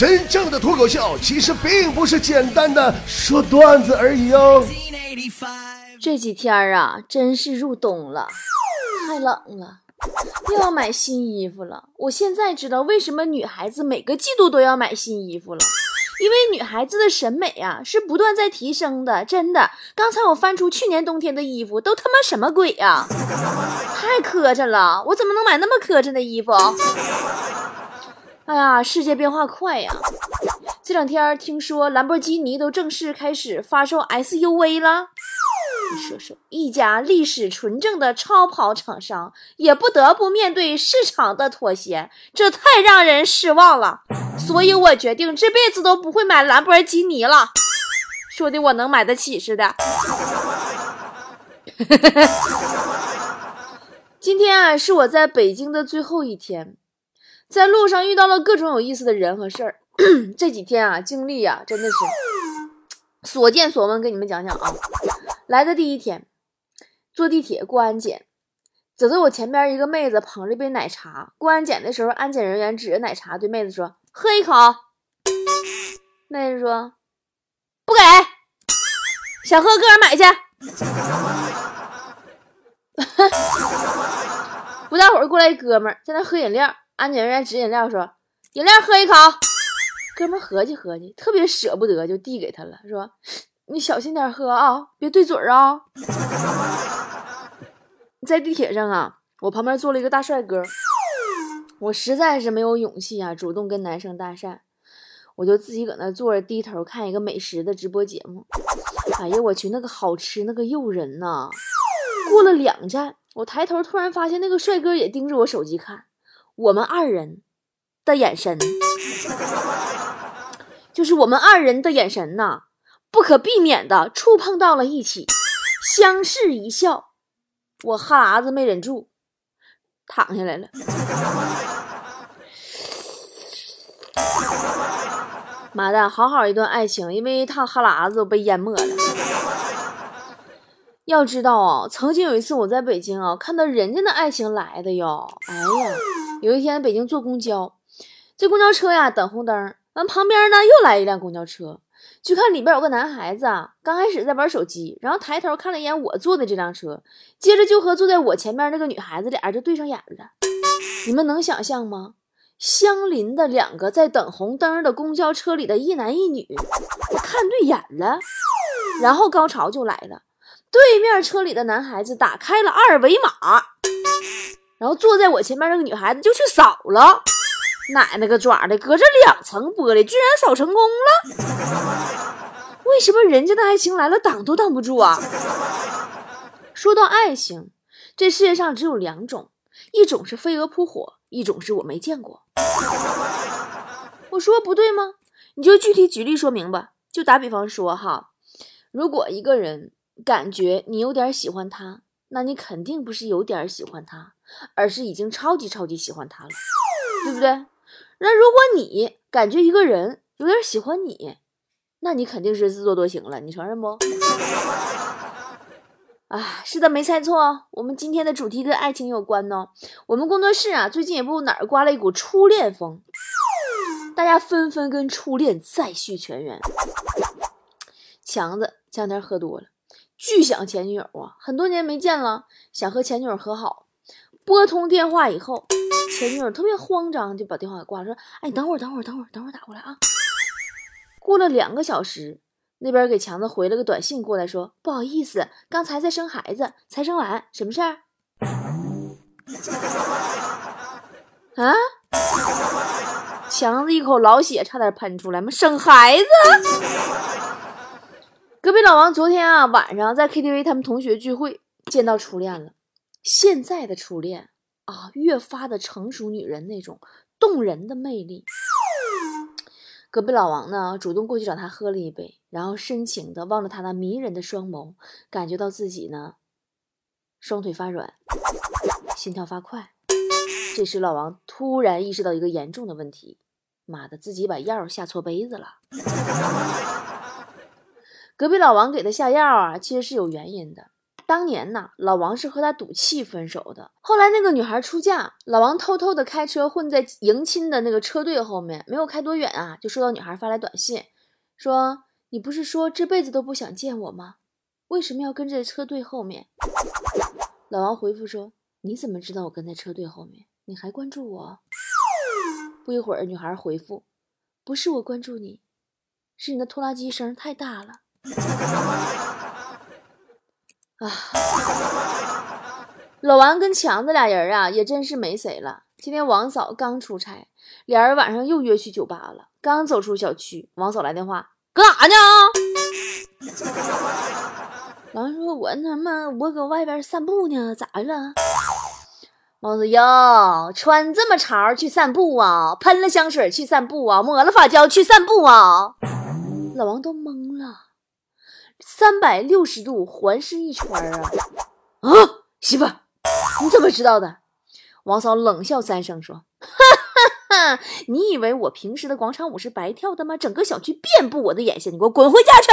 真正的脱口秀其实并不是简单的说段子而已哦。这几天啊，真是入冬了，太冷了，又要买新衣服了。我现在知道为什么女孩子每个季度都要买新衣服了，因为女孩子的审美啊是不断在提升的。真的，刚才我翻出去年冬天的衣服，都他妈什么鬼呀？太磕碜了！我怎么能买那么磕碜的衣服？哎呀，世界变化快呀！这两天听说兰博基尼都正式开始发售 SUV 了。你说说，一家历史纯正的超跑厂商也不得不面对市场的妥协，这太让人失望了。所以我决定这辈子都不会买兰博基尼了。说的我能买得起似的。今天啊，是我在北京的最后一天。在路上遇到了各种有意思的人和事儿，这几天啊，经历啊，真的是所见所闻，跟你们讲讲啊。来的第一天，坐地铁过安检，走在我前边一个妹子捧着一杯奶茶，过安检的时候，安检人员指着奶茶对妹子说：“喝一口。”妹子说：“不给，想喝个人买去。”不大会儿过来一哥们儿在那喝饮料。安检人员指饮料说：“饮料喝一口。”哥们合计合计，特别舍不得，就递给他了，说：“你小心点喝啊，别对嘴啊。”在地铁上啊，我旁边坐了一个大帅哥，我实在是没有勇气啊，主动跟男生搭讪，我就自己搁那坐着，低头看一个美食的直播节目。哎呀，我去，那个好吃，那个诱人呐！过了两站，我抬头突然发现那个帅哥也盯着我手机看。我们二人的眼神，就是我们二人的眼神呐，不可避免的触碰到了一起，相视一笑，我哈喇子没忍住，躺下来了。妈的，好好一段爱情，因为一趟哈喇子被淹没了。要知道啊，曾经有一次我在北京啊，看到人家的爱情来的哟，哎呀。有一天，北京坐公交，这公交车呀等红灯，完旁边呢又来一辆公交车，就看里边有个男孩子啊，刚开始在玩手机，然后抬头看了一眼我坐的这辆车，接着就和坐在我前面那个女孩子俩人就对上眼了。你们能想象吗？相邻的两个在等红灯的公交车里的一男一女，看对眼了，然后高潮就来了，对面车里的男孩子打开了二维码。然后坐在我前面那个女孩子就去扫了，奶奶个爪的，隔着两层玻璃居然扫成功了。为什么人家的爱情来了挡都挡不住啊？说到爱情，这世界上只有两种，一种是飞蛾扑火，一种是我没见过。我说不对吗？你就具体举例说明吧。就打比方说哈，如果一个人感觉你有点喜欢他，那你肯定不是有点喜欢他。而是已经超级超级喜欢他了，对不对？那如果你感觉一个人有点喜欢你，那你肯定是自作多情了，你承认不？啊，是的，没猜错。我们今天的主题跟爱情有关呢。我们工作室啊，最近也不哪儿刮了一股初恋风，大家纷纷跟初恋再续前缘。强子前两天喝多了，巨想前女友啊，很多年没见了，想和前女友和好。拨通电话以后，前女友特别慌张，就把电话给挂了，说：“哎，等会儿，等会儿，等会儿，等会儿打过来啊。”过了两个小时，那边给强子回了个短信过来，说：“不好意思，刚才在生孩子，才生完，什么事儿？” 啊！强子一口老血差点喷出来，吗？生孩子？隔壁老王昨天啊晚上在 KTV 他们同学聚会见到初恋了。现在的初恋啊，越发的成熟女人那种动人的魅力。隔壁老王呢，主动过去找她喝了一杯，然后深情的望着她那迷人的双眸，感觉到自己呢双腿发软，心跳发快。这时老王突然意识到一个严重的问题：妈的，自己把药下错杯子了。隔壁老王给他下药啊，其实是有原因的。当年呐，老王是和他赌气分手的。后来那个女孩出嫁，老王偷偷的开车混在迎亲的那个车队后面，没有开多远啊，就收到女孩发来短信，说：“你不是说这辈子都不想见我吗？为什么要跟在车队后面？”老王回复说：“你怎么知道我跟在车队后面？你还关注我？”不一会儿，女孩回复：“不是我关注你，是你的拖拉机声太大了。”啊，老王跟强子俩人啊，也真是没谁了。今天王嫂刚出差，俩人晚上又约去酒吧了。刚走出小区，王嫂来电话：“搁哪呢？”老 王说：“我他妈我搁外边散步呢，咋的了？”王子哟，穿这么潮去散步啊？喷了香水去散步啊？抹了发胶去散步啊？老王都懵了。三百六十度环视一圈啊！啊，媳妇，你怎么知道的？王嫂冷笑三声说：“哈哈哈，你以为我平时的广场舞是白跳的吗？整个小区遍布我的眼线，你给我滚回家去！”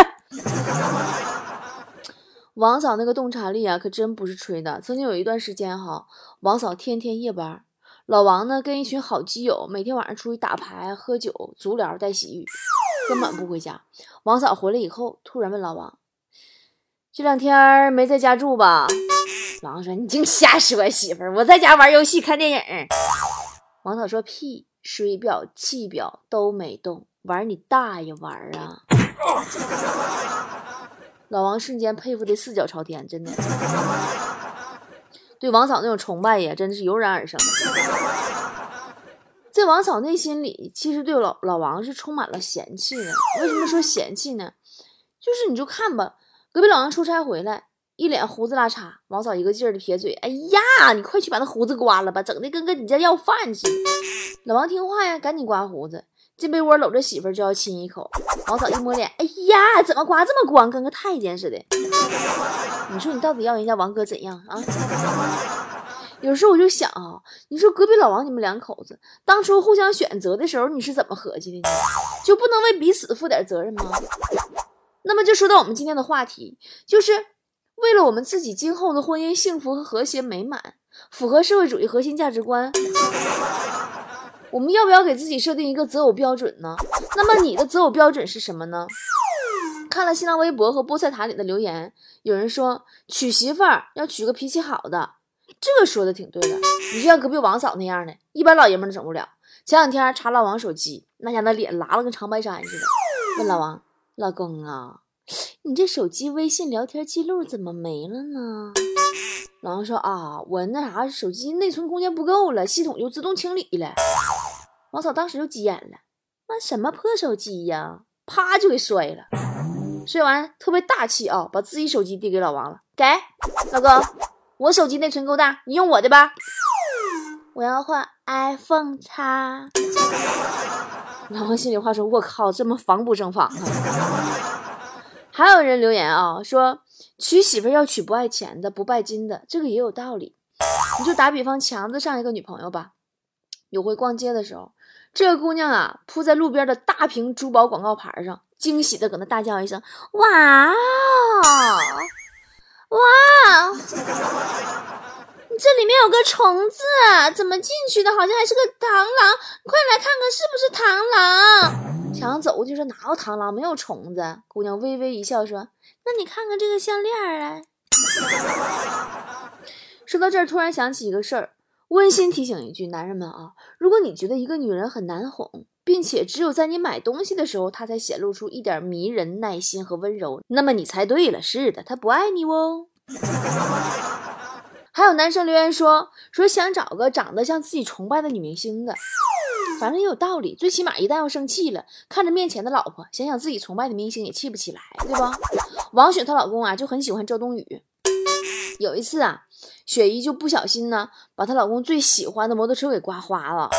王嫂那个洞察力啊，可真不是吹的。曾经有一段时间哈，王嫂天天夜班，老王呢跟一群好基友每天晚上出去打牌、喝酒、足疗、带洗浴。根本不回家。王嫂回来以后，突然问老王：“这两天没在家住吧？”老王说：“你净瞎说，媳妇儿，我在家玩游戏、看电影。”王嫂说：“屁，水表、气表都没动，玩你大爷玩啊！” 老王瞬间佩服的四脚朝天，真的，对王嫂那种崇拜呀，真的是油然而生。在王嫂内心里，其实对老老王是充满了嫌弃的。为什么说嫌弃呢？就是你就看吧，隔壁老王出差回来，一脸胡子拉碴，王嫂一个劲儿的撇嘴：“哎呀，你快去把那胡子刮了吧，整的跟跟你家要饭似的。”老王听话呀，赶紧刮胡子，进被窝搂着媳妇儿就要亲一口。王嫂一摸脸：“哎呀，怎么刮这么光，跟个太监似的？你说你到底要人家王哥怎样啊？”有时候我就想啊，你说隔壁老王你们两口子当初互相选择的时候，你是怎么合计的呢？就不能为彼此负点责任吗？那么就说到我们今天的话题，就是为了我们自己今后的婚姻幸福和和谐美满，符合社会主义核心价值观，我们要不要给自己设定一个择偶标准呢？那么你的择偶标准是什么呢？看了新浪微博和菠菜塔里的留言，有人说娶媳妇儿要娶个脾气好的。这个说的挺对的，你就像隔壁王嫂那样的，一般老爷们都整不了。前两天查老王手机，那家那脸拉了跟长白山似的。问老王：“老公啊，你这手机微信聊天记录怎么没了呢？”老王说：“啊，我那啥，手机内存空间不够了，系统就自动清理了。”王嫂当时就急眼了：“妈，什么破手机呀？”啪就给摔了。摔完特别大气啊，把自己手机递给老王了：“给，老公。”我手机内存够大，你用我的吧。我要换 iPhone 叉。老王心里话说：“我靠，这么防不胜防！”还有人留言啊，说娶媳妇要娶不爱钱的、不拜金的，这个也有道理。你就打比方，强子上一个女朋友吧，有回逛街的时候，这个姑娘啊，扑在路边的大屏珠宝广告牌上，惊喜的搁那大叫一声：“哇！”哇，这里面有个虫子，怎么进去的？好像还是个螳螂，快来看看是不是螳螂？抢走就说哪有螳螂，没有虫子。姑娘微微一笑说：“那你看看这个项链来。”说到这儿，突然想起一个事儿，温馨提醒一句：男人们啊，如果你觉得一个女人很难哄。并且只有在你买东西的时候，他才显露出一点迷人、耐心和温柔。那么你猜对了，是的，他不爱你哦。还有男生留言说说想找个长得像自己崇拜的女明星的，反正也有道理。最起码一旦要生气了，看着面前的老婆，想想自己崇拜的明星也气不起来，对吧？王雪她老公啊就很喜欢周冬雨。有一次啊，雪姨就不小心呢，把她老公最喜欢的摩托车给刮花了。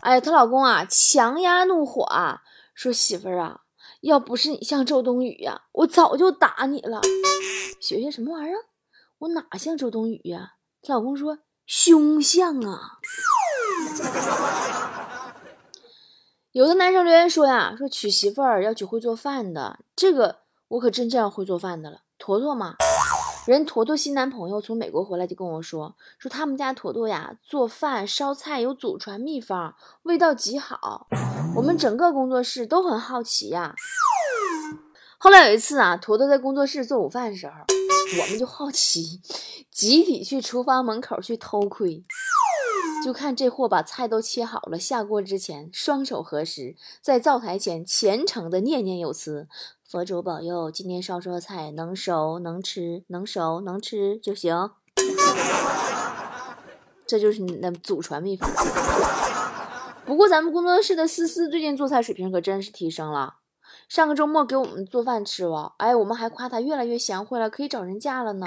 哎，她老公啊，强压怒火啊，说：“媳妇儿啊，要不是你像周冬雨呀，我早就打你了。”雪雪什么玩意儿？我哪像周冬雨呀？她老公说：“凶像啊。”有的男生留言说呀，说娶媳妇儿要娶会做饭的，这个我可真这样会做饭的了，坨坨嘛。人坨坨新男朋友从美国回来就跟我说，说他们家坨坨呀做饭烧菜有祖传秘方，味道极好。我们整个工作室都很好奇呀。后来有一次啊，坨坨在工作室做午饭的时候，我们就好奇，集体去厨房门口去偷窥。就看这货把菜都切好了，下锅之前双手合十，在灶台前虔诚的念念有词：“佛祖保佑，今天烧出的菜能熟能吃，能熟能吃就行。”这就是你的祖传秘方。不过咱们工作室的思思最近做菜水平可真是提升了，上个周末给我们做饭吃了，哎，我们还夸她越来越贤惠了，可以找人嫁了呢。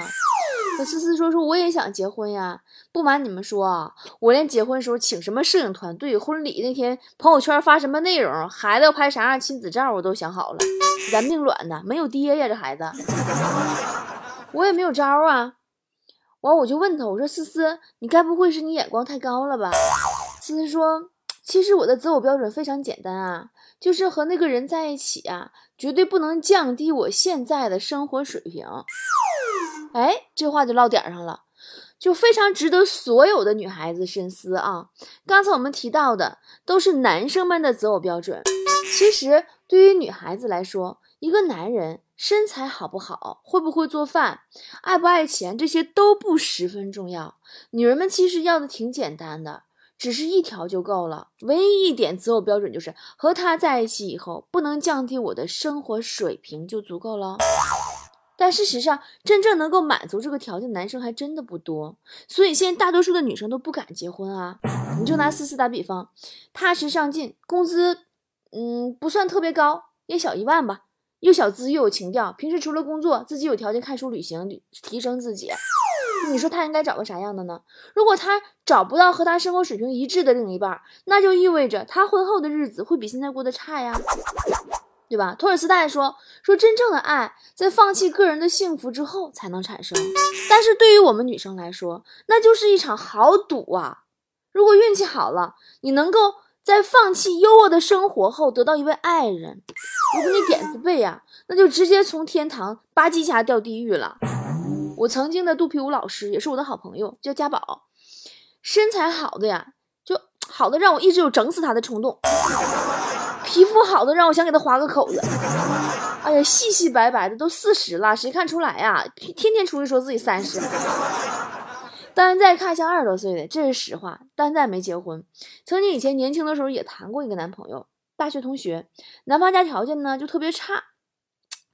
可思思说说我也想结婚呀！不瞒你们说啊，我连结婚时候请什么摄影团队、婚礼那天朋友圈发什么内容、孩子要拍啥样亲子照，我都想好了。人命软的，没有爹呀，这孩子，我也没有招啊。完我就问他，我说思思，你该不会是你眼光太高了吧？思思说，其实我的择偶标准非常简单啊，就是和那个人在一起啊，绝对不能降低我现在的生活水平。哎，这话就落点上了，就非常值得所有的女孩子深思啊！刚才我们提到的都是男生们的择偶标准，其实对于女孩子来说，一个男人身材好不好，会不会做饭，爱不爱钱，这些都不十分重要。女人们其实要的挺简单的，只是一条就够了。唯一一点择偶标准就是和他在一起以后，不能降低我的生活水平就足够了。但事实上，真正能够满足这个条件的男生还真的不多，所以现在大多数的女生都不敢结婚啊。你就拿思思打比方，踏实上进，工资，嗯，不算特别高，也小一万吧，又小资又有情调，平时除了工作，自己有条件看书、旅行，提升自己。你说他应该找个啥样的呢？如果他找不到和他生活水平一致的另一半，那就意味着他婚后的日子会比现在过得差呀。对吧？托尔斯泰说：“说真正的爱在放弃个人的幸福之后才能产生，但是对于我们女生来说，那就是一场豪赌啊！如果运气好了，你能够在放弃优渥的生活后得到一位爱人；如果你点子背啊，那就直接从天堂吧唧一下掉地狱了。”我曾经的肚皮舞老师也是我的好朋友，叫家宝，身材好的呀，就好的让我一直有整死他的冲动。皮肤好的让我想给他划个口子，哎呀，细细白白的都四十了，谁看出来呀？天天出去说自己三十，丹在看像二十多岁的，这是实话。丹在没结婚，曾经以前年轻的时候也谈过一个男朋友，大学同学，男方家条件呢就特别差，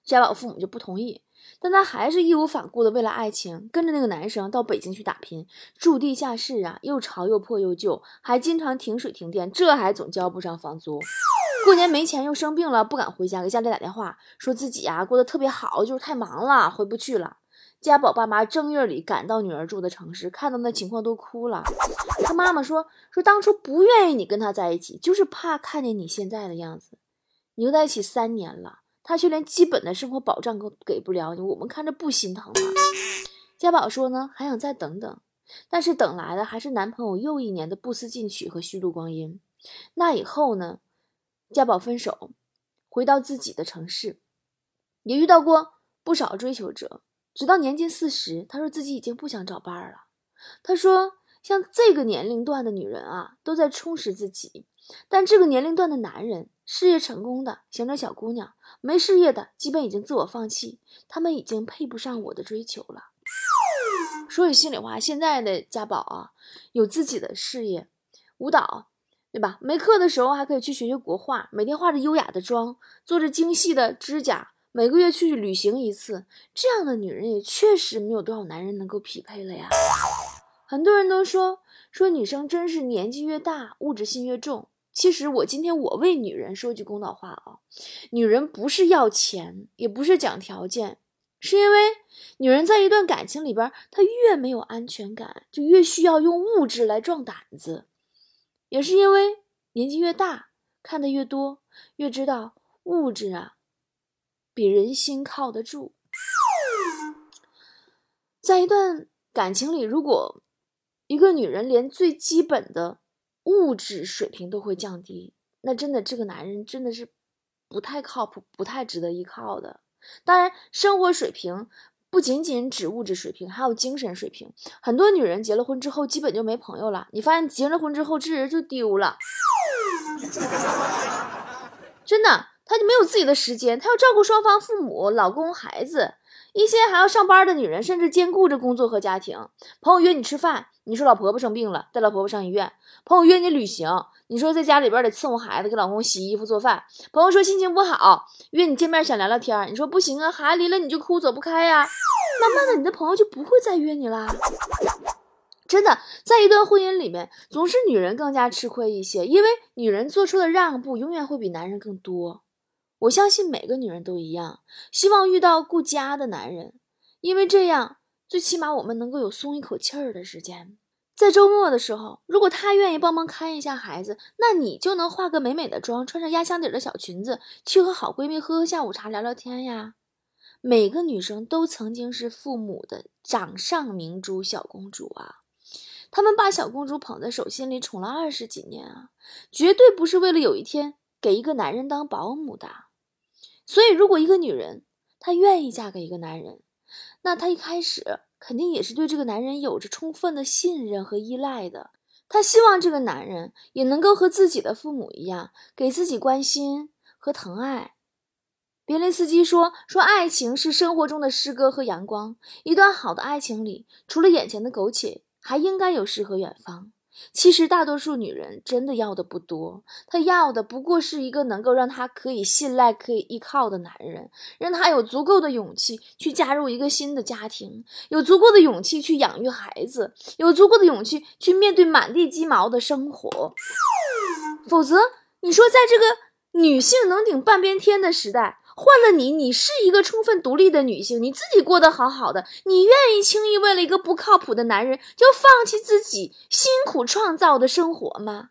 家宝父母就不同意。但他还是义无反顾的为了爱情，跟着那个男生到北京去打拼，住地下室啊，又潮又破又旧，还经常停水停电，这还总交不上房租。过年没钱又生病了，不敢回家，给家里打电话，说自己啊过得特别好，就是太忙了，回不去了。家宝爸妈正月里赶到女儿住的城市，看到那情况都哭了。他妈妈说说当初不愿意你跟他在一起，就是怕看见你现在的样子。你又在一起三年了。他却连基本的生活保障都给不了你，我们看着不心疼吗？家宝说呢，还想再等等，但是等来的还是男朋友又一年的不思进取和虚度光阴。那以后呢？家宝分手，回到自己的城市，也遇到过不少追求者。直到年近四十，他说自己已经不想找伴儿了。他说，像这个年龄段的女人啊，都在充实自己，但这个年龄段的男人。事业成功的想找小姑娘，没事业的基本已经自我放弃，他们已经配不上我的追求了。说句心里话，现在的家宝啊，有自己的事业，舞蹈，对吧？没课的时候还可以去学学国画，每天化着优雅的妆，做着精细的指甲，每个月去旅行一次，这样的女人也确实没有多少男人能够匹配了呀。很多人都说说女生真是年纪越大，物质性越重。其实我今天我为女人说句公道话啊，女人不是要钱，也不是讲条件，是因为女人在一段感情里边，她越没有安全感，就越需要用物质来壮胆子，也是因为年纪越大，看得越多，越知道物质啊，比人心靠得住。在一段感情里，如果一个女人连最基本的，物质水平都会降低，那真的这个男人真的是不太靠谱，不太值得依靠的。当然，生活水平不仅仅指物质水平，还有精神水平。很多女人结了婚之后，基本就没朋友了。你发现结了婚之后，这人就丢了，真的，她就没有自己的时间，她要照顾双方父母、老公、孩子。一些还要上班的女人，甚至兼顾着工作和家庭。朋友约你吃饭，你说老婆婆生病了，带老婆婆上医院。朋友约你旅行，你说在家里边得伺候孩子，给老公洗衣服做饭。朋友说心情不好，约你见面想聊聊天，你说不行啊，孩子离了你就哭，走不开呀。慢慢的，你的朋友就不会再约你啦。真的，在一段婚姻里面，总是女人更加吃亏一些，因为女人做出的让步永远会比男人更多。我相信每个女人都一样，希望遇到顾家的男人，因为这样最起码我们能够有松一口气儿的时间。在周末的时候，如果他愿意帮忙看一下孩子，那你就能化个美美的妆，穿上压箱底的小裙子，去和好闺蜜喝喝下午茶，聊聊天呀。每个女生都曾经是父母的掌上明珠、小公主啊，他们把小公主捧在手心里宠了二十几年啊，绝对不是为了有一天给一个男人当保姆的。所以，如果一个女人她愿意嫁给一个男人，那她一开始肯定也是对这个男人有着充分的信任和依赖的。她希望这个男人也能够和自己的父母一样，给自己关心和疼爱。别林斯基说：“说爱情是生活中的诗歌和阳光。一段好的爱情里，除了眼前的苟且，还应该有诗和远方。”其实大多数女人真的要的不多，她要的不过是一个能够让她可以信赖、可以依靠的男人，让她有足够的勇气去加入一个新的家庭，有足够的勇气去养育孩子，有足够的勇气去面对满地鸡毛的生活。否则，你说在这个女性能顶半边天的时代，换了你，你是一个充分独立的女性，你自己过得好好的，你愿意轻易为了一个不靠谱的男人就放弃自己辛苦创造的生活吗？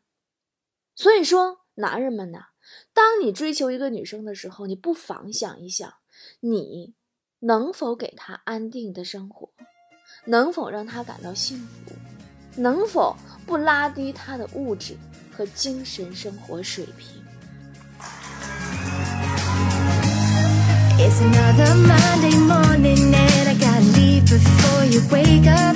所以说，男人们呐，当你追求一个女生的时候，你不妨想一想，你能否给她安定的生活，能否让她感到幸福，能否不拉低她的物质和精神生活水平？？It's another Monday morning and I gotta leave before you wake up.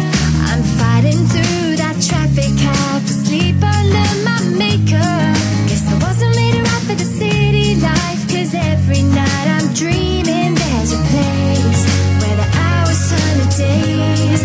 I'm fighting through that traffic, have to sleep under my makeup. Guess I wasn't made for the city life, cause every night I'm dreaming there's a place where the hours turn to days,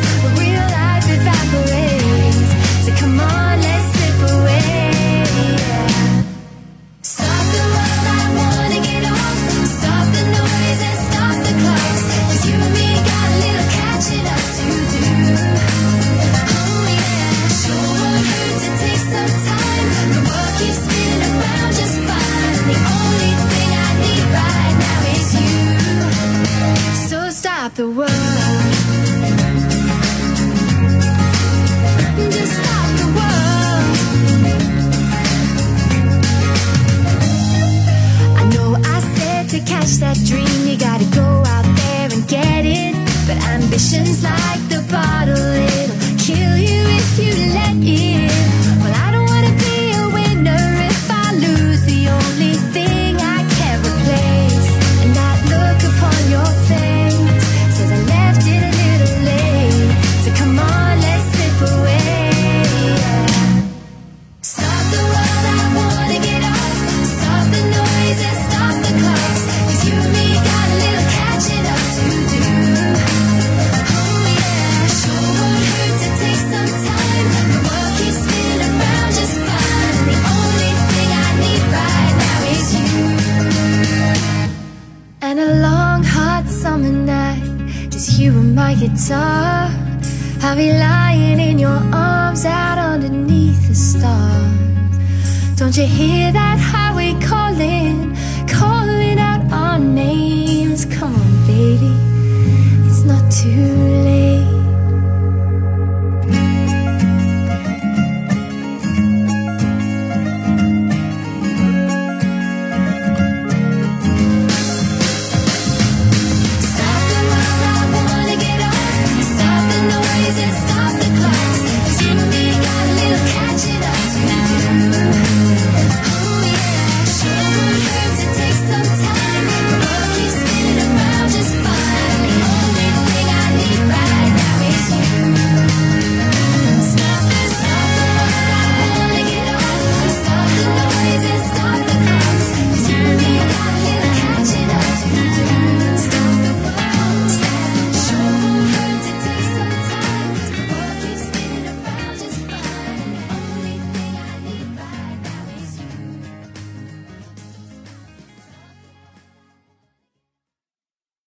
been a long, hot summer night. Just you and my guitar. I'll be lying in your arms out underneath the stars. Don't you hear that highway calling, calling out our names? Come on, baby, it's not too late.